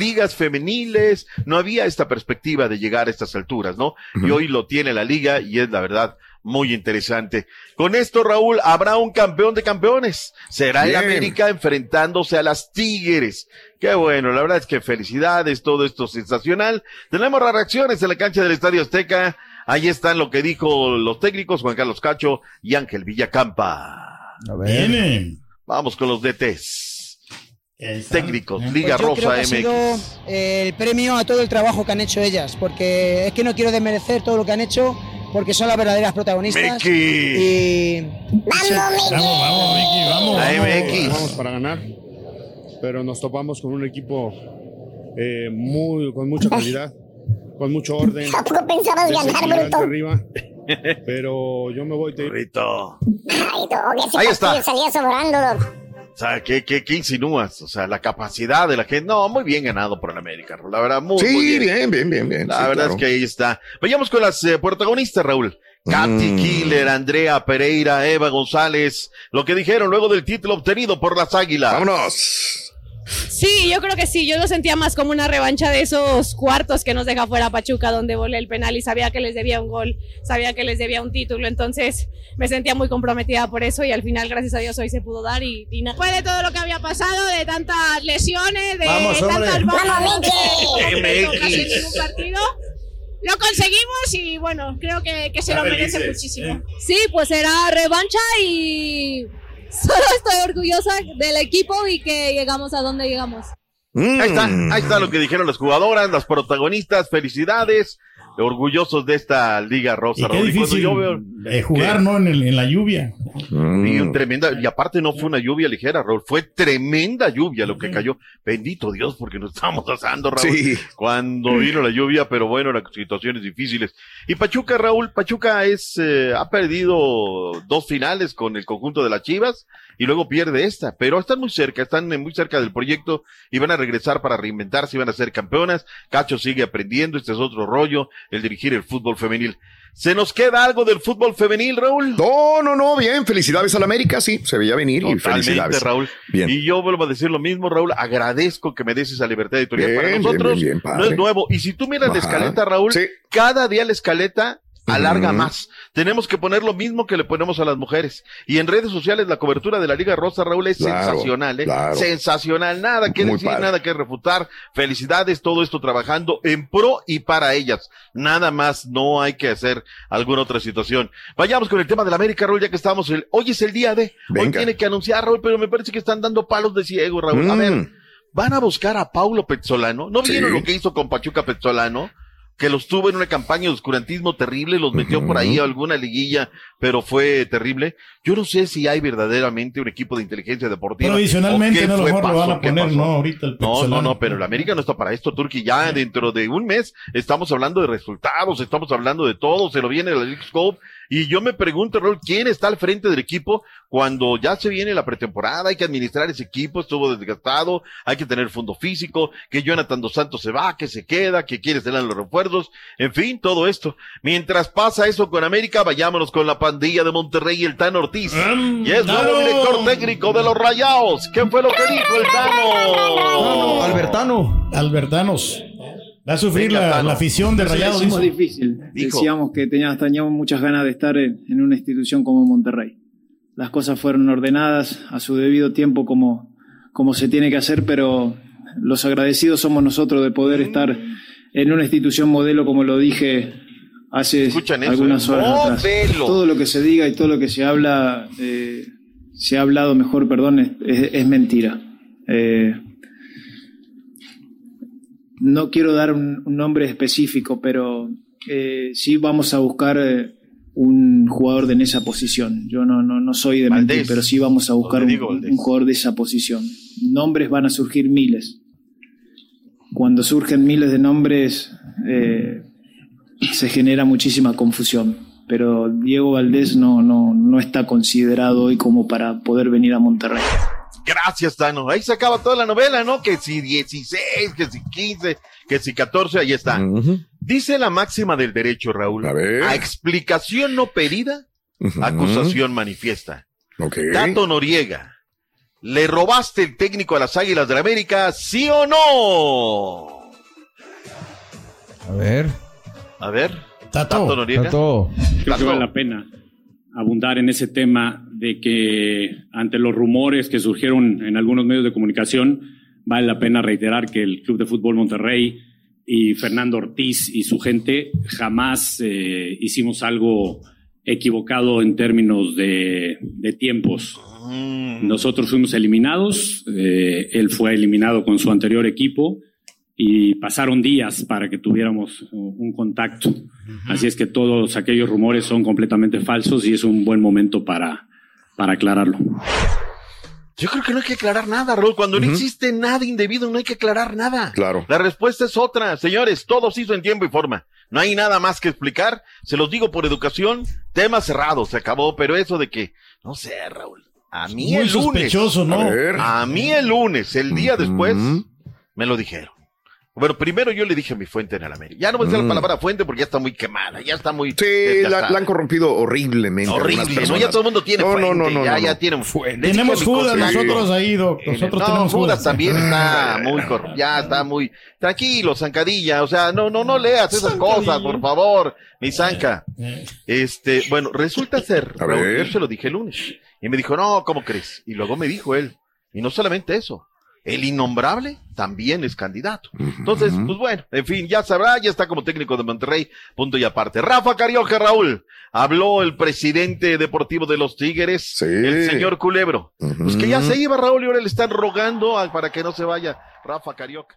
ligas femeniles, no había esta perspectiva de llegar a estas alturas, ¿no? Y hoy lo tiene la liga y es la verdad muy interesante. Con esto, Raúl, habrá un campeón de campeones. Será el Bien. América enfrentándose a las Tigres. Qué bueno, la verdad es que felicidades, todo esto sensacional. Tenemos las reacciones en la cancha del Estadio Azteca. Ahí están lo que dijo los técnicos Juan Carlos Cacho y Ángel Villacampa. Viene. Vamos con los DTs. Técnicos, Liga Pues yo creo Rosa que ha sido MX. el premio a todo el trabajo que han hecho ellas, porque es que no quiero desmerecer todo lo que han hecho, porque son las verdaderas protagonistas. Miki. Y... Vamos, Vamos, vamos, Vicky, vamos. La vamos. Para ganar, pero nos topamos con un equipo eh, muy, con mucha calidad, con mucho orden. Tampoco pensabas ganar, bruto. arriba, pero yo me voy. Te... Ay, ese Ahí está. salía sobrando, Doc. O sea, ¿qué, qué, qué insinúas? O sea, la capacidad de la gente. No, muy bien ganado por el América, Raúl. La verdad, muy, Sí, muy bien, bien, bien, bien. La Sí, verdad claro. es que ahí está. Vayamos con las eh, protagonistas, Raúl. Katy Mm. Killer, Andrea Pereira, Eva González. Lo que dijeron luego del título obtenido por las Águilas. Vámonos. Sí, yo creo que sí. Yo lo sentía más como una revancha de esos cuartos que nos deja fuera Pachuca, donde volé el penal y sabía que les debía un gol, sabía que les debía un título. Entonces me sentía muy comprometida por eso y al final, gracias a Dios, hoy se pudo dar. Y, y nada. Después de todo lo que había pasado, de tantas lesiones, de Vamos, tantas bajas, casi en ningún partido. Lo conseguimos y bueno, creo que, que se lo merece muchísimo. ¿eh? Sí, pues será revancha y solo estoy orgullosa del equipo y que llegamos a donde llegamos. Mm. Ahí está, ahí está lo que dijeron las jugadoras, las protagonistas. Felicidades. Orgullosos de esta Liga Rosa, Y qué difícil yo veo eh, jugar, que- ¿no? En, el- en la lluvia. Mm. Y un tremenda, y aparte no fue una lluvia ligera, Raúl, fue tremenda lluvia lo que cayó. Bendito Dios, porque nos estamos asando, Raúl. Sí. Cuando vino la lluvia, pero bueno, las situaciones difíciles. Y Pachuca, Raúl, Pachuca es, eh, ha perdido dos finales con el conjunto de las Chivas y luego pierde esta, pero están muy cerca, están muy cerca del proyecto y van a regresar para reinventarse y van a ser campeonas. Cacho sigue aprendiendo, este es otro rollo, el dirigir el fútbol femenil. ¿Se nos queda algo del fútbol femenil, Raúl? No, no, no, bien. Felicidades al América, sí. Se veía venir y felicidades. Raúl. Bien. Y yo vuelvo a decir lo mismo, Raúl. Agradezco que me des esa libertad editorial. Bien, Para nosotros bien, no es nuevo. Y si tú miras la escaleta, Raúl, Sí. cada día la escaleta alarga más. Tenemos que poner lo mismo que le ponemos a las mujeres. Y en redes sociales la cobertura de la Liga Rosa, Raúl, es Claro, sensacional, ¿eh? claro. Sensacional. Nada que Muy decir, padre. nada que refutar. Felicidades, todo esto trabajando en pro y para ellas. Nada más, no hay que hacer alguna otra situación. Vayamos con el tema de la América, Raúl, ya que estamos. El, hoy es el día de. Hoy tiene que anunciar, Raúl, pero me parece que están dando palos de ciego, Raúl. A Mm. ver, van a buscar a Paulo Pezzolano. ¿No vieron Sí. lo que hizo con Pachuca Pezzolano? Que los tuvo en una campaña de oscurantismo terrible, los metió por ahí a alguna liguilla, pero fue terrible. Yo no sé si hay verdaderamente un equipo de inteligencia deportiva. Provisionalmente no, a lo mejor lo van a poner, no, ahorita el No, no, no, pero el América no está para esto, Turki. Ya dentro de un mes estamos hablando de resultados, estamos hablando de todo, se lo viene la League Scope. Y yo me pregunto, Raúl, ¿quién está al frente del equipo cuando ya se viene la pretemporada? Hay que administrar ese equipo, estuvo desgastado, hay que tener fondo físico, que Jonathan Dos Santos se va, que se queda, que quiere tener los refuerzos, en fin, todo esto. Mientras pasa eso con América, vayámonos con la pandilla de Monterrey y el Tano Ortiz. y es nuevo Tano. director técnico de los Rayados. ¿Qué fue lo que dijo el Tano? Albertano. Albertanos. Va a sufrir Venga, la, afición de Rayados. dice. difícil. Dijo. Decíamos que teníamos, teníamos muchas ganas de estar en, en una institución como Monterrey. Las cosas fueron ordenadas a su debido tiempo como, como se tiene que hacer, pero los agradecidos somos nosotros de poder estar en una institución modelo, como lo dije hace algunas ¿eh? horas atrás. Todo lo que se diga y todo lo que se habla, eh, se ha hablado mejor, perdón, es, es- es mentira. Eh, no quiero dar un, un nombre específico, pero eh, sí vamos a buscar eh, un jugador de en esa posición. Yo no, no, no soy de mentir, Valdés. pero sí vamos a buscar un, un jugador de esa posición. Nombres van a surgir miles. Cuando surgen miles de nombres, eh, se genera muchísima confusión. Pero Diego Valdés no, no, no está considerado hoy como para poder venir a Monterrey. Gracias, Tano. Ahí se acaba toda la novela, ¿no? Que si 16, que si 15, que si 14, ahí está. Dice la máxima del derecho, Raúl. A, explicación no pedida, acusación manifiesta. Tato Noriega, ¿le robaste el técnico a las Águilas de la América, sí o no? A ver. A ver. Tato, Noriega. Creo que vale la pena abundar en ese tema de que ante los rumores que surgieron en algunos medios de comunicación, vale la pena reiterar que el Club de Fútbol Monterrey y Fernando Ortiz y su gente jamás eh, hicimos algo equivocado en términos de, de tiempos. Nosotros fuimos eliminados, eh, él fue eliminado con su anterior equipo y pasaron días para que tuviéramos un contacto. Así es que todos aquellos rumores son completamente falsos y es un buen momento para, para aclararlo. Yo creo que no hay que aclarar nada, Raúl. Cuando no existe nada indebido, no hay que aclarar nada. Claro. La respuesta es otra. Señores, todo se hizo en tiempo y forma. No hay nada más que explicar. Se los digo por educación. Tema cerrado, se acabó. Pero eso de que, no sé, Raúl. A mí Muy el lunes. sospechoso, ¿no? A, A ver. a mí el lunes, el día después, me lo dijeron. Bueno, primero yo le dije a mi fuente en el América. Ya no voy a decir Mm. la palabra fuente porque ya está muy quemada, ya está muy. Sí, la, desgastada. la han corrompido horriblemente. Horrible, ¿no? Ya todo el mundo tiene no, fuente, no, no, no, ya, no, ya no. tienen fuente. Tenemos Judas nosotros ahí, Doc. Nosotros no, tenemos Judas también está muy cor- ya está muy tranquilo, zancadilla, o sea, no, no, no leas esas cosas, por favor, mi zanca. Este, bueno, resulta ser, A Raúl, ver. yo se lo dije el lunes, y me dijo, no, ¿cómo crees? Y luego me dijo él, y no solamente eso, el innombrable también es candidato. Entonces, pues bueno, en fin, ya sabrá, ya está como técnico de Monterrey, punto y aparte. Rafa Carioca, Raúl, habló el presidente deportivo de los Tigres, el señor Culebro. Pues que ya se iba, Raúl, y ahora le están rogando a- para que no se vaya Rafa Carioca.